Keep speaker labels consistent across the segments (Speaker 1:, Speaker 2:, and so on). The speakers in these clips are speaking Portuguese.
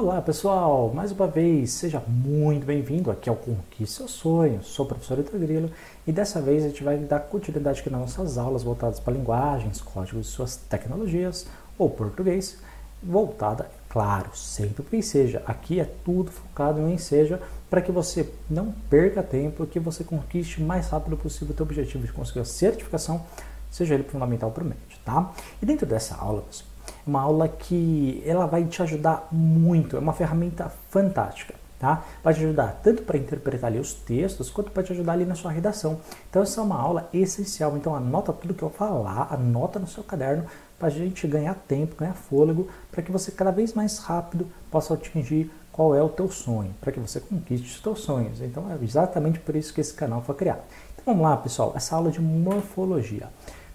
Speaker 1: Olá pessoal, mais uma vez, seja muito bem-vindo aqui ao Conquiste Seus Sonhos. Sou o professor Heitor Grilo e dessa vez a gente vai dar continuidade aqui nas nossas aulas voltadas para linguagens, códigos e suas tecnologias, ou português, voltada, claro, sempre para o Seja. Aqui é tudo focado em Seja para que você não perca tempo e que você conquiste o mais rápido possível o seu objetivo de conseguir a certificação, seja ele fundamental para o médio, tá? E dentro dessa aula, pessoal, uma aula que ela vai te ajudar muito, é uma ferramenta fantástica. Tá? Vai te ajudar tanto para interpretar ali os textos, quanto para te ajudar ali na sua redação. Então essa é uma aula essencial, então anota tudo que eu falar, anota no seu caderno para a gente ganhar tempo, ganhar fôlego, para que você cada vez mais rápido possa atingir qual é o teu sonho, para que você conquiste os teus sonhos. Então é exatamente por isso que esse canal foi criado. Então vamos lá, pessoal, essa aula de morfologia.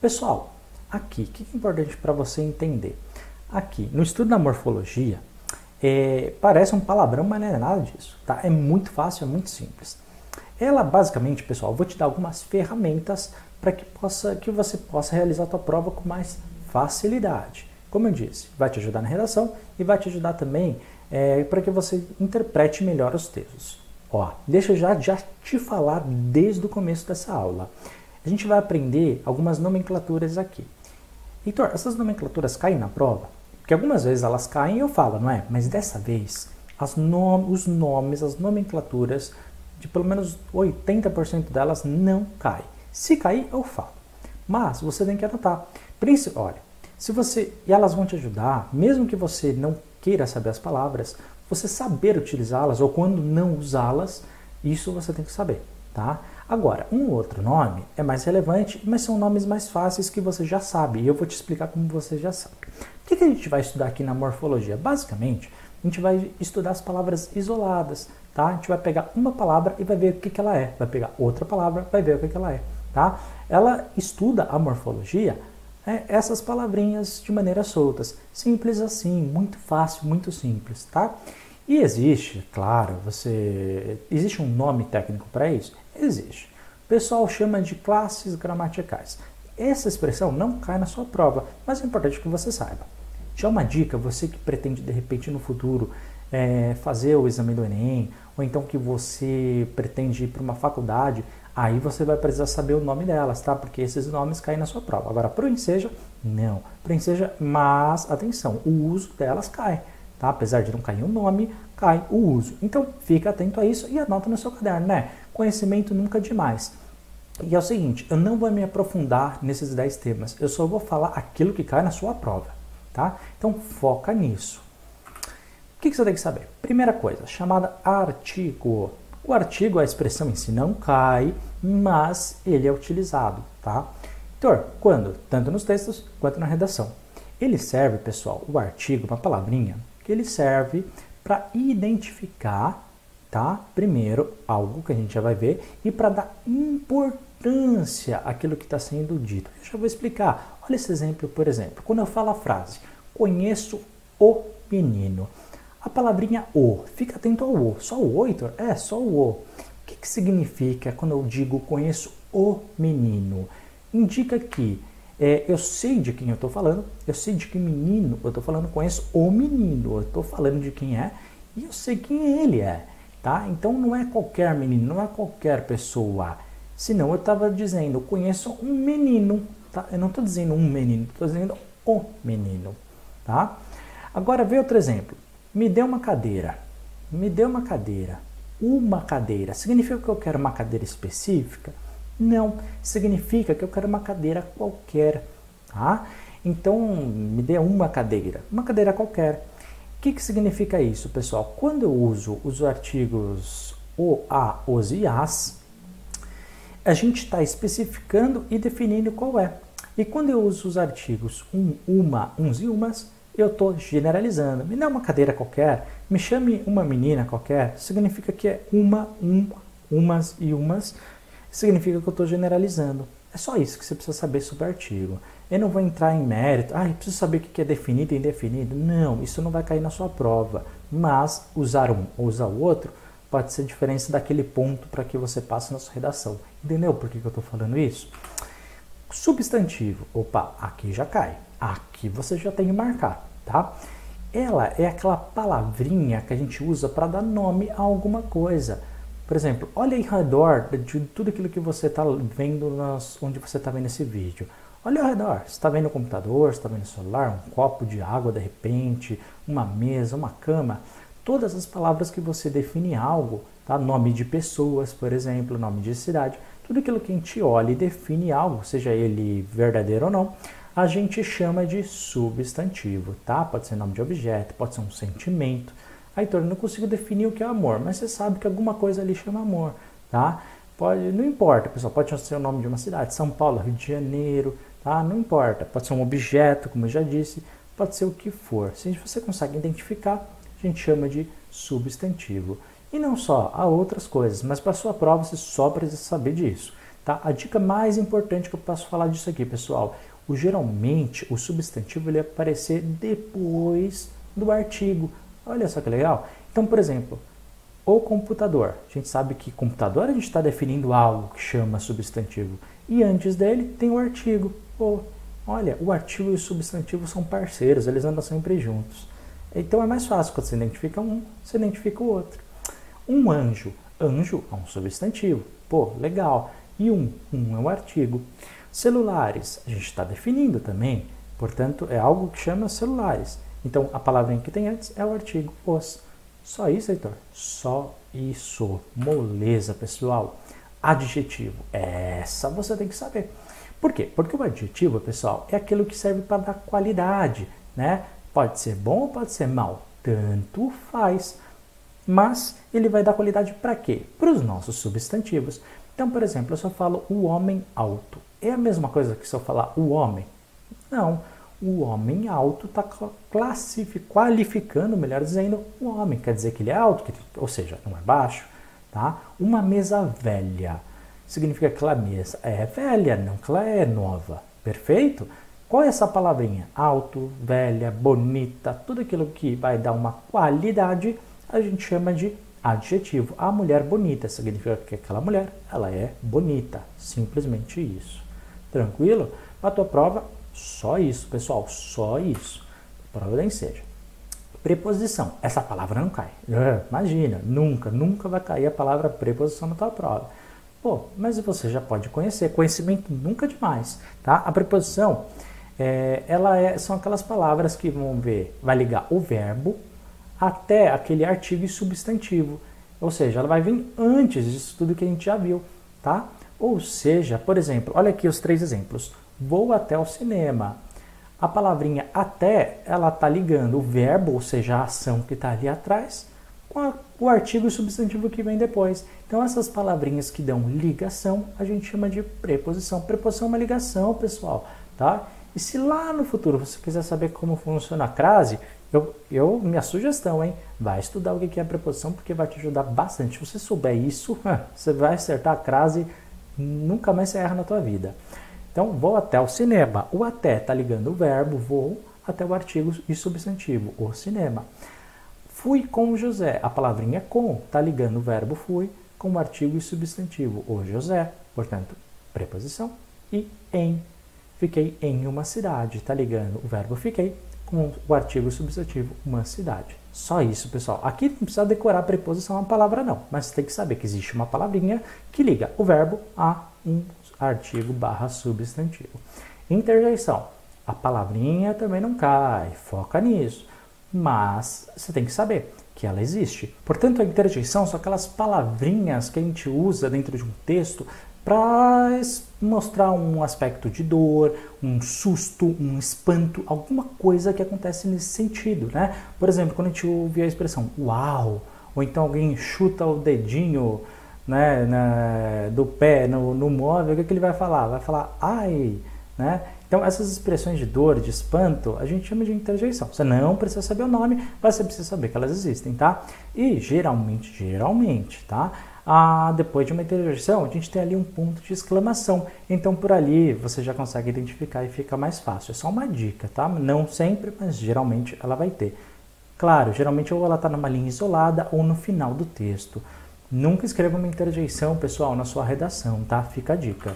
Speaker 1: Pessoal, aqui, o que é importante para você entender? Aqui, no estudo da morfologia, é, parece um palavrão, mas não é nada disso. Tá? É muito fácil, é muito simples. Ela, basicamente, pessoal, vou te dar algumas ferramentas para que, possa, que você possa realizar a tua prova com mais facilidade. Como eu disse, vai te ajudar na redação e vai te ajudar também é, para que você interprete melhor os textos. Ó, deixa eu já, já te falar desde o começo dessa aula. A gente vai aprender algumas nomenclaturas aqui. Heitor, essas nomenclaturas caem na prova? Porque algumas vezes elas caem e eu falo, não é? Mas dessa vez, nom os nomes, as nomenclaturas, de pelo menos 80% delas não caem. Se cair, eu falo. Mas você tem que anotar. Olha, se você. E elas vão te ajudar, mesmo que você não queira saber as palavras, você saber utilizá-las ou quando não usá-las, isso você tem que saber, tá? Agora, um outro nome é mais relevante, mas são nomes mais fáceis que você já sabe, e eu vou te explicar como você já sabe. O que, a gente vai estudar aqui na morfologia? Basicamente, a gente vai estudar as palavras isoladas, tá? A gente vai pegar uma palavra e vai ver o que, ela é, vai pegar outra palavra, vai ver o que, que ela é, tá? Ela estuda a morfologia, é, essas palavrinhas de maneira soltas, simples assim, muito fácil, muito simples, tá? E existe, claro, você existe um nome técnico para isso? Existe. O pessoal chama de classes gramaticais. Essa expressão não cai na sua prova, mas é importante que você saiba. Já uma dica, você que pretende de repente no futuro é, fazer o exame do Enem, ou então que você pretende ir para uma faculdade, aí você vai precisar saber o nome delas, tá? Porque esses nomes caem na sua prova. Agora, para o Enseja, não. Para o Enseja, mas atenção, o uso delas cai, tá? Apesar de não cair o nome, cai o uso. Então, fica atento a isso e anota no seu caderno, né? Conhecimento nunca demais. E é o seguinte, eu não vou me aprofundar nesses 10 temas, eu só vou falar aquilo que cai na sua prova, tá? Então foca nisso. O que, que você tem que saber? Primeira coisa, chamada artigo. O artigo, a expressão em si não cai, mas ele é utilizado, tá? Então, quando? Tanto nos textos quanto na redação. Ele serve, pessoal, o artigo, uma palavrinha, que ele serve para identificar Primeiro, algo que a gente já vai ver, e para dar importância àquilo que está sendo dito. Eu já vou explicar. Olha esse exemplo, por exemplo. Quando eu falo a frase, conheço o menino. A palavrinha o, fica atento ao o. Só o o, Heitor? É, só o o. O que, que significa quando eu digo conheço o menino? Indica que é, eu sei de quem eu estou falando, eu sei de que menino eu estou falando, conheço o menino, eu estou falando de quem é e eu sei quem ele é tá? Então não é qualquer menino, não é qualquer pessoa. Senão eu estava dizendo, eu conheço um menino, tá? Eu não estou dizendo um menino, estou dizendo o menino, tá? Agora vê outro exemplo. Me dê uma cadeira. Me dê uma cadeira. Uma cadeira. Significa que eu quero uma cadeira específica? Não. Significa que eu quero uma cadeira qualquer, tá? Então, me dê uma cadeira. Uma cadeira qualquer que, que significa isso, pessoal? Quando eu uso os artigos o, a, os e as, a gente está especificando e definindo qual é. E quando eu uso os artigos um, uma, uns e umas, eu estou generalizando. Me dá uma cadeira qualquer, me chame uma menina qualquer, significa que é uma, um, umas e umas, significa que eu estou generalizando. É só isso que você precisa saber sobre o artigo. Eu não vou entrar em mérito, ah, preciso saber o que é definido e indefinido. Não, isso não vai cair na sua prova. Mas usar um ou usar o outro pode ser diferença daquele ponto para que você passe na sua redação. Entendeu por que, que eu estou falando isso? Substantivo, opa, aqui já cai. Aqui você já tem que marcar, tá? ela é aquela palavrinha que a gente usa para dar nome a alguma coisa. Por exemplo, olha ao redor de tudo aquilo que você está vendo nas, onde você está vendo esse vídeo. Olha ao redor, você está vendo o computador, você está vendo o celular, um copo de água de repente, uma mesa, uma cama. Todas as palavras que você define algo, tá? nome de pessoas, por exemplo, nome de cidade, tudo aquilo que a gente olha e define algo, seja ele verdadeiro ou não, a gente chama de substantivo, tá? Pode ser nome de objeto, pode ser um sentimento. Aí, eu não consigo definir o que é amor, mas você sabe que alguma coisa ali chama amor, tá? Pode, não importa, pessoal, pode ser o nome de uma cidade, São Paulo, Rio de Janeiro, tá? Não importa, pode ser um objeto, como eu já disse, pode ser o que for. Se você consegue identificar, a gente chama de substantivo. E não só, há outras coisas, mas para sua prova você só precisa saber disso. Tá? A dica mais importante que eu posso falar disso aqui, pessoal, o, geralmente o substantivo ele vai aparecer depois do artigo. Olha só que legal. Então, por exemplo, o computador. A gente sabe que computador a gente está definindo algo que chama substantivo. E antes dele tem o artigo. Pô, olha, o artigo e o substantivo são parceiros, eles andam sempre juntos. Então é mais fácil quando você identifica um, você identifica o outro. Um anjo. Anjo é um substantivo. Pô, legal. E um, um é um artigo. Celulares, a gente está definindo também. Portanto, é algo que chama celulares. Então, a palavrinha que tem antes é o artigo os. Só isso, Heitor? Só isso. Moleza, pessoal. Adjetivo. Essa você tem que saber. Por quê? Porque o adjetivo, pessoal, é aquilo que serve para dar qualidade, né? Pode ser bom pode ser mal. Tanto faz. Mas ele vai dar qualidade para quê? Para os nossos substantivos. Então, por exemplo, eu só falo o homem alto. É a mesma coisa que se eu falar o homem? Não. O homem alto está qualificando, melhor dizendo, o homem. Quer dizer que ele é alto, ou seja, não é baixo. Tá? Uma mesa velha significa que aquela mesa é velha, não que ela é nova. Perfeito? Qual é essa palavrinha? Alto, velha, bonita, tudo aquilo que vai dar uma qualidade, a gente chama de adjetivo. A mulher bonita significa que aquela mulher, ela é bonita. Simplesmente isso. Tranquilo? Para tua prova, só isso, pessoal, só isso. Prova da seja. Preposição. Essa palavra não cai. É, imagina, nunca, nunca vai cair a palavra preposição na tua prova. Pô, mas você já pode conhecer. Conhecimento nunca demais, tá? A preposição é, ela é, são aquelas palavras que vão ver, vai ligar o verbo até aquele artigo e substantivo. Ou seja, ela vai vir antes disso tudo que a gente já viu, tá? Ou seja, por exemplo, olha aqui os três exemplos. Vou até o cinema. A palavrinha até, ela está ligando o verbo, ou seja, a ação que está ali atrás, com a, o artigo e substantivo que vem depois. Então, essas palavrinhas que dão ligação, a gente chama de preposição. Preposição é uma ligação, pessoal, tá? E se lá no futuro você quiser saber como funciona a crase, eu, eu, minha sugestão, hein? Vai estudar o que é a preposição, porque vai te ajudar bastante. Se você souber isso, você vai acertar a crase, nunca mais você erra na tua vida. Então, vou até o cinema. O até está ligando o verbo, vou, até o artigo e substantivo, o cinema. Fui com José. A palavrinha com está ligando o verbo fui com o artigo e substantivo, o José. Portanto, preposição. E em Fiquei em uma cidade. Está ligando o verbo fiquei com o artigo substantivo uma cidade. Só isso, pessoal. Aqui não precisa decorar a preposição a palavra, não. Mas tem que saber que existe uma palavrinha que liga o verbo a um artigo barra substantivo. Interjeição. A palavrinha também não cai. Foca nisso. Mas você tem que saber que ela existe. Portanto, a interjeição são aquelas palavrinhas que a gente usa dentro de um texto para mostrar um aspecto de dor, um susto, um espanto, alguma coisa que acontece nesse sentido, né? Por exemplo, quando a gente ouve a expressão uau, ou então alguém chuta o dedinho né, na, do pé no, no móvel, o que, é que ele vai falar? Vai falar ai, né? Então, essas expressões de dor, de espanto, a gente chama de interjeição. Você não precisa saber o nome, mas você precisa saber que elas existem, tá? E geralmente, geralmente, tá? ah, depois de uma interjeição, a gente tem ali um ponto de exclamação. Então, por ali você já consegue identificar e fica mais fácil. É só uma dica, tá? Não sempre, mas geralmente ela vai ter. Claro, geralmente ou ela está numa linha isolada ou no final do texto. Nunca escreva uma interjeição, pessoal, na sua redação, tá? Fica a dica.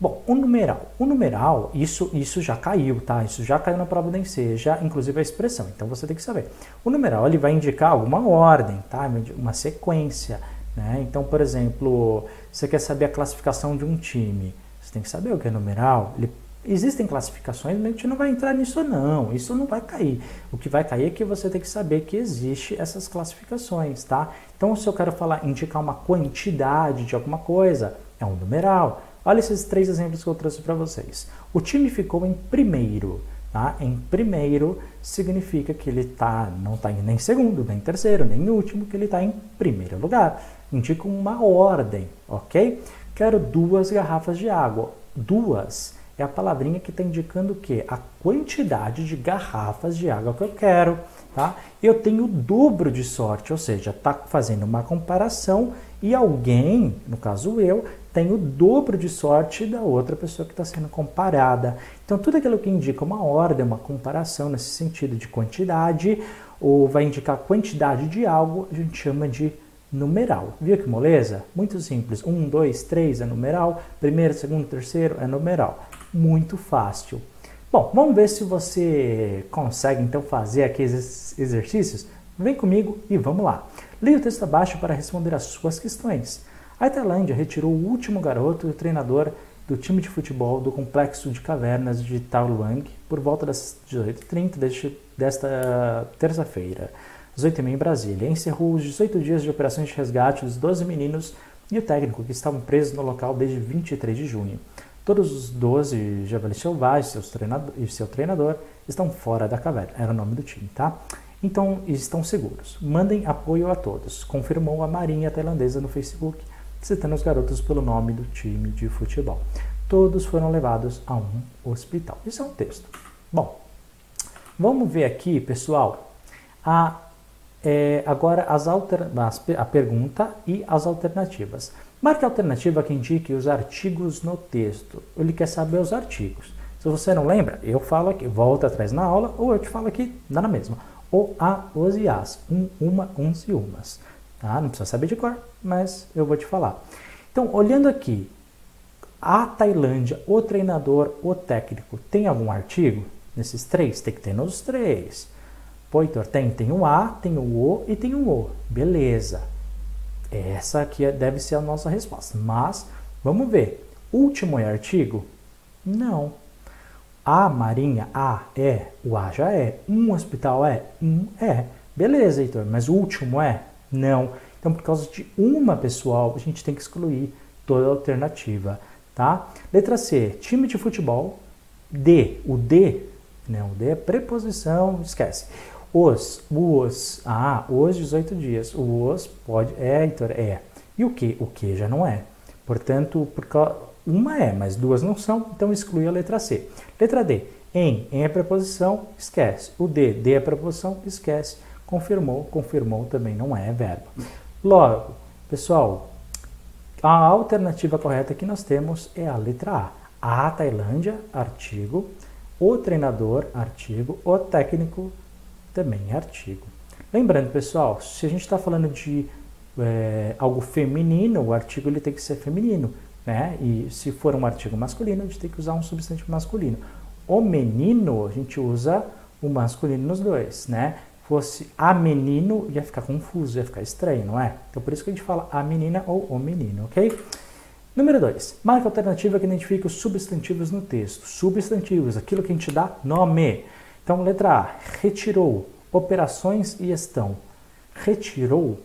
Speaker 1: Bom, o numeral. O numeral, isso, isso já caiu, tá? Isso já caiu na prova da ENSE, já, inclusive a expressão. Então você tem que saber. O numeral ele vai indicar alguma ordem, tá? Uma sequência. Né? Então, por exemplo, você quer saber a classificação de um time. Você tem que saber o que é numeral. Ele, existem classificações, mas a gente não vai entrar nisso não. Isso não vai cair. O que vai cair é que você tem que saber que existe essas classificações, tá? Então, se eu quero falar, indicar uma quantidade de alguma coisa, é um numeral. Olha esses três exemplos que eu trouxe para vocês. O time ficou em primeiro. Tá? Em primeiro significa que ele tá, não está nem em segundo, nem em terceiro, nem em último, que ele está em primeiro lugar. Indica uma ordem, ok? Quero duas garrafas de água. Duas é a palavrinha que está indicando o quê? A quantidade de garrafas de água que eu quero. Tá? Eu tenho o dobro de sorte, ou seja, está fazendo uma comparação e alguém, no caso eu, tem o dobro de sorte da outra pessoa que está sendo comparada. Então, tudo aquilo que indica uma ordem, uma comparação nesse sentido de quantidade, ou vai indicar quantidade de algo, a gente chama de numeral. Viu que moleza? Muito simples. Um, dois, três é numeral. Primeiro, segundo, terceiro é numeral. Muito fácil. Bom, vamos ver se você consegue então fazer aqui esses exercícios. Vem comigo e vamos lá. Leia o texto abaixo para responder as suas questões. A Tailândia retirou o último garoto e treinador do time de futebol do complexo de cavernas de Luang por volta das 18h30 desta terça-feira, às 8h30 em Brasília. Encerrou os 18 dias de operações de resgate dos 12 meninos e o técnico que estavam presos no local desde 23 de junho. Todos os 12 javalis selvagens e seu treinador estão fora da caverna. Era o nome do time, tá? Então, estão seguros. Mandem apoio a todos, confirmou a Marinha Tailandesa no Facebook citando os garotos pelo nome do time de futebol. Todos foram levados a um hospital. Isso é um texto. Bom, vamos ver aqui, pessoal, a, é, agora as alter, a pergunta e as alternativas. Marque a alternativa que indique os artigos no texto. Ele quer saber os artigos. Se você não lembra, eu falo aqui, volta atrás na aula, ou eu te falo aqui, dá na mesma. O, a, os e as. Um, uma, uns e umas. Tá? Não precisa saber de cor, mas eu vou te falar. Então, olhando aqui, a Tailândia, o treinador, o técnico, tem algum artigo nesses três? Tem que ter nos três. Pô, Heitor, tem, tem o A, tem o O e tem o O. Beleza. Essa aqui é, deve ser a nossa resposta. Mas, vamos ver. Último é artigo? Não. A Marinha, A é, o A já é. Um hospital é, um é. Beleza, Heitor, mas o último é? Não. Então, por causa de uma pessoal, a gente tem que excluir toda a alternativa, tá? Letra C, time de futebol. D, o D, né? O D é preposição, esquece. Os, os, ah, os 18 dias. O os pode, é, Heitor, é. E o que? O que já não é. Portanto, por causa, uma é, mas duas não são, então exclui a letra C. Letra D, em, em é preposição, esquece. O D, D é preposição, esquece. Confirmou, confirmou também não é verbo. Logo, pessoal, a alternativa correta que nós temos é a letra A. A Tailândia, artigo. O treinador, artigo. O técnico, também artigo. Lembrando, pessoal, se a gente está falando de é, algo feminino, o artigo ele tem que ser feminino. Né? E se for um artigo masculino, a gente tem que usar um substantivo masculino. O menino, a gente usa o masculino nos dois, né? fosse a menino, ia ficar confuso, ia ficar estranho, não é? Então por isso que a gente fala a menina ou o menino, ok? Número 2. Marca alternativa que identifica os substantivos no texto. Substantivos, aquilo que a gente dá nome. Então, letra A, retirou, operações e estão. Retirou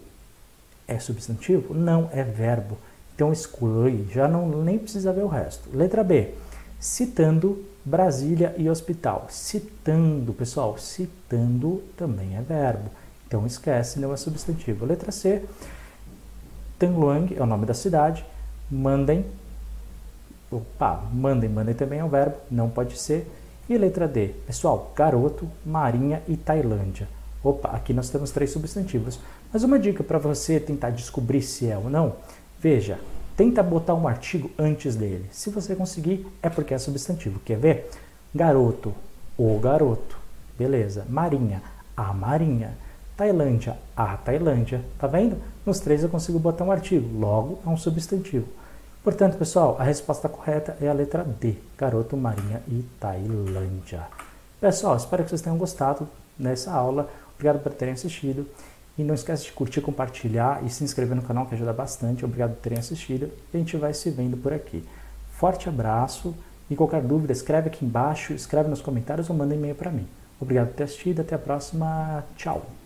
Speaker 1: é substantivo? Não, é verbo. Então exclui, já não nem precisa ver o resto. Letra B, citando Brasília e hospital. Citando, pessoal, citando também é verbo. Então esquece, não é substantivo. Letra C, Tangluang é o nome da cidade. Mandem, opa, mandem, mandem também é um verbo, não pode ser. E letra D, pessoal, garoto, marinha e Tailândia. Opa, aqui nós temos três substantivos. Mas uma dica para você tentar descobrir se é ou não, veja, Tenta botar um artigo antes dele. Se você conseguir, é porque é substantivo. Quer ver? Garoto, o garoto. Beleza. Marinha, a marinha. Tailândia, a Tailândia. Tá vendo? Nos três eu consigo botar um artigo. Logo, é um substantivo. Portanto, pessoal, a resposta correta é a letra D, Garoto, Marinha e Tailândia. Pessoal, espero que vocês tenham gostado dessa aula. Obrigado por terem assistido. E não esquece de curtir, compartilhar e se inscrever no canal que ajuda bastante. Obrigado por terem assistido. A gente vai se vendo por aqui. Forte abraço. E qualquer dúvida, escreve aqui embaixo, escreve nos comentários ou manda e-mail para mim. Obrigado por ter assistido. Até a próxima. Tchau.